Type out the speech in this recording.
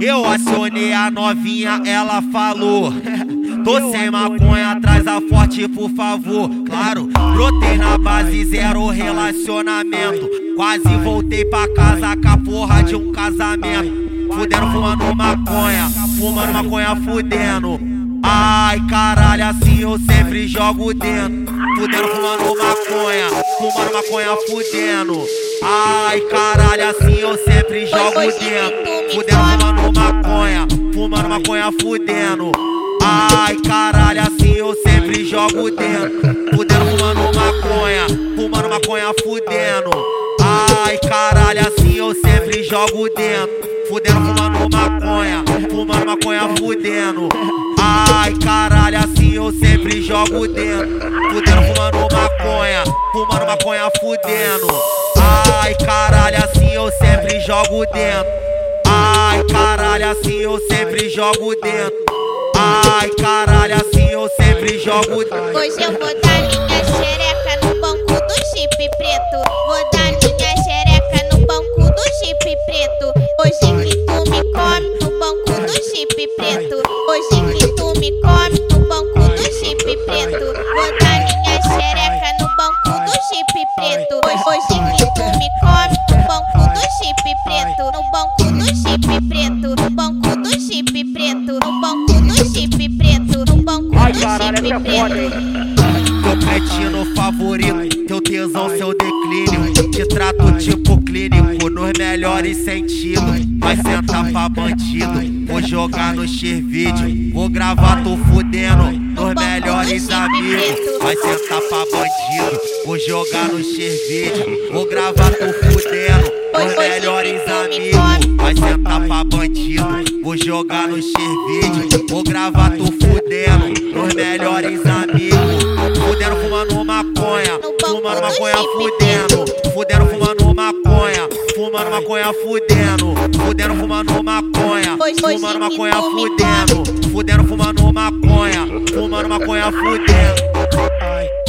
Eu acionei a novinha, ela falou. Tô sem maconha, traz a forte, por favor. Claro, brotei na base, zero relacionamento. Quase voltei pra casa com a porra de um casamento. Fudendo, fumando maconha, fumando maconha, fudendo. Ai, caralho, assim eu sempre jogo dentro. Fudendo, fumando maconha, fumando maconha, fudendo. Ai, caralho, assim eu sempre jogo dentro. Fudendo, fumando maconha, fumando maconha, fudendo. Ai, caralho, assim eu sempre jogo dentro. Fudendo, fumando maconha, fumando maconha, fudendo. Ai, caralho, assim eu sempre jogo dentro. Fudendo, fumando maconha, fumando maconha, fudendo. Ai, caralho, assim eu sempre jogo dentro. Fumando maconha, fudendo. Ai, caralho, assim eu sempre jogo dentro. Ai, caralho, assim eu sempre jogo dentro. Ai, caralho, assim eu sempre jogo dentro. Hoje eu vou dar minha xereca no banco do chip preto. Vou dar preto. No banco do chip preto. No banco Ai, do caralho, chip é preto. Teu cretino favorito, teu tesão, seu declínio. Te trato tipo clínico, nos melhores sentidos. Vai sentar pra bandido, vou jogar no X-Vídeo. Vou gravar tu fudendo, nos melhores amigos. Vai sentar pra bandido, vou jogar no X-Vídeo. Vou gravar tu fudendo, nos melhores amigos. Vai sentar pra bandido, vou jogar no X-Vídeo. Vou gravar tu fudendo, nos melhores amigos. Fudendo, fumando maconha, fumando maconha, fudendo. Fudendo, fumando maconha, fumando maconha, fudendo. Fudendo, fumando maconha, fumando maconha, fudendo. Fudendo, fumando maconha, fumando maconha, fudendo.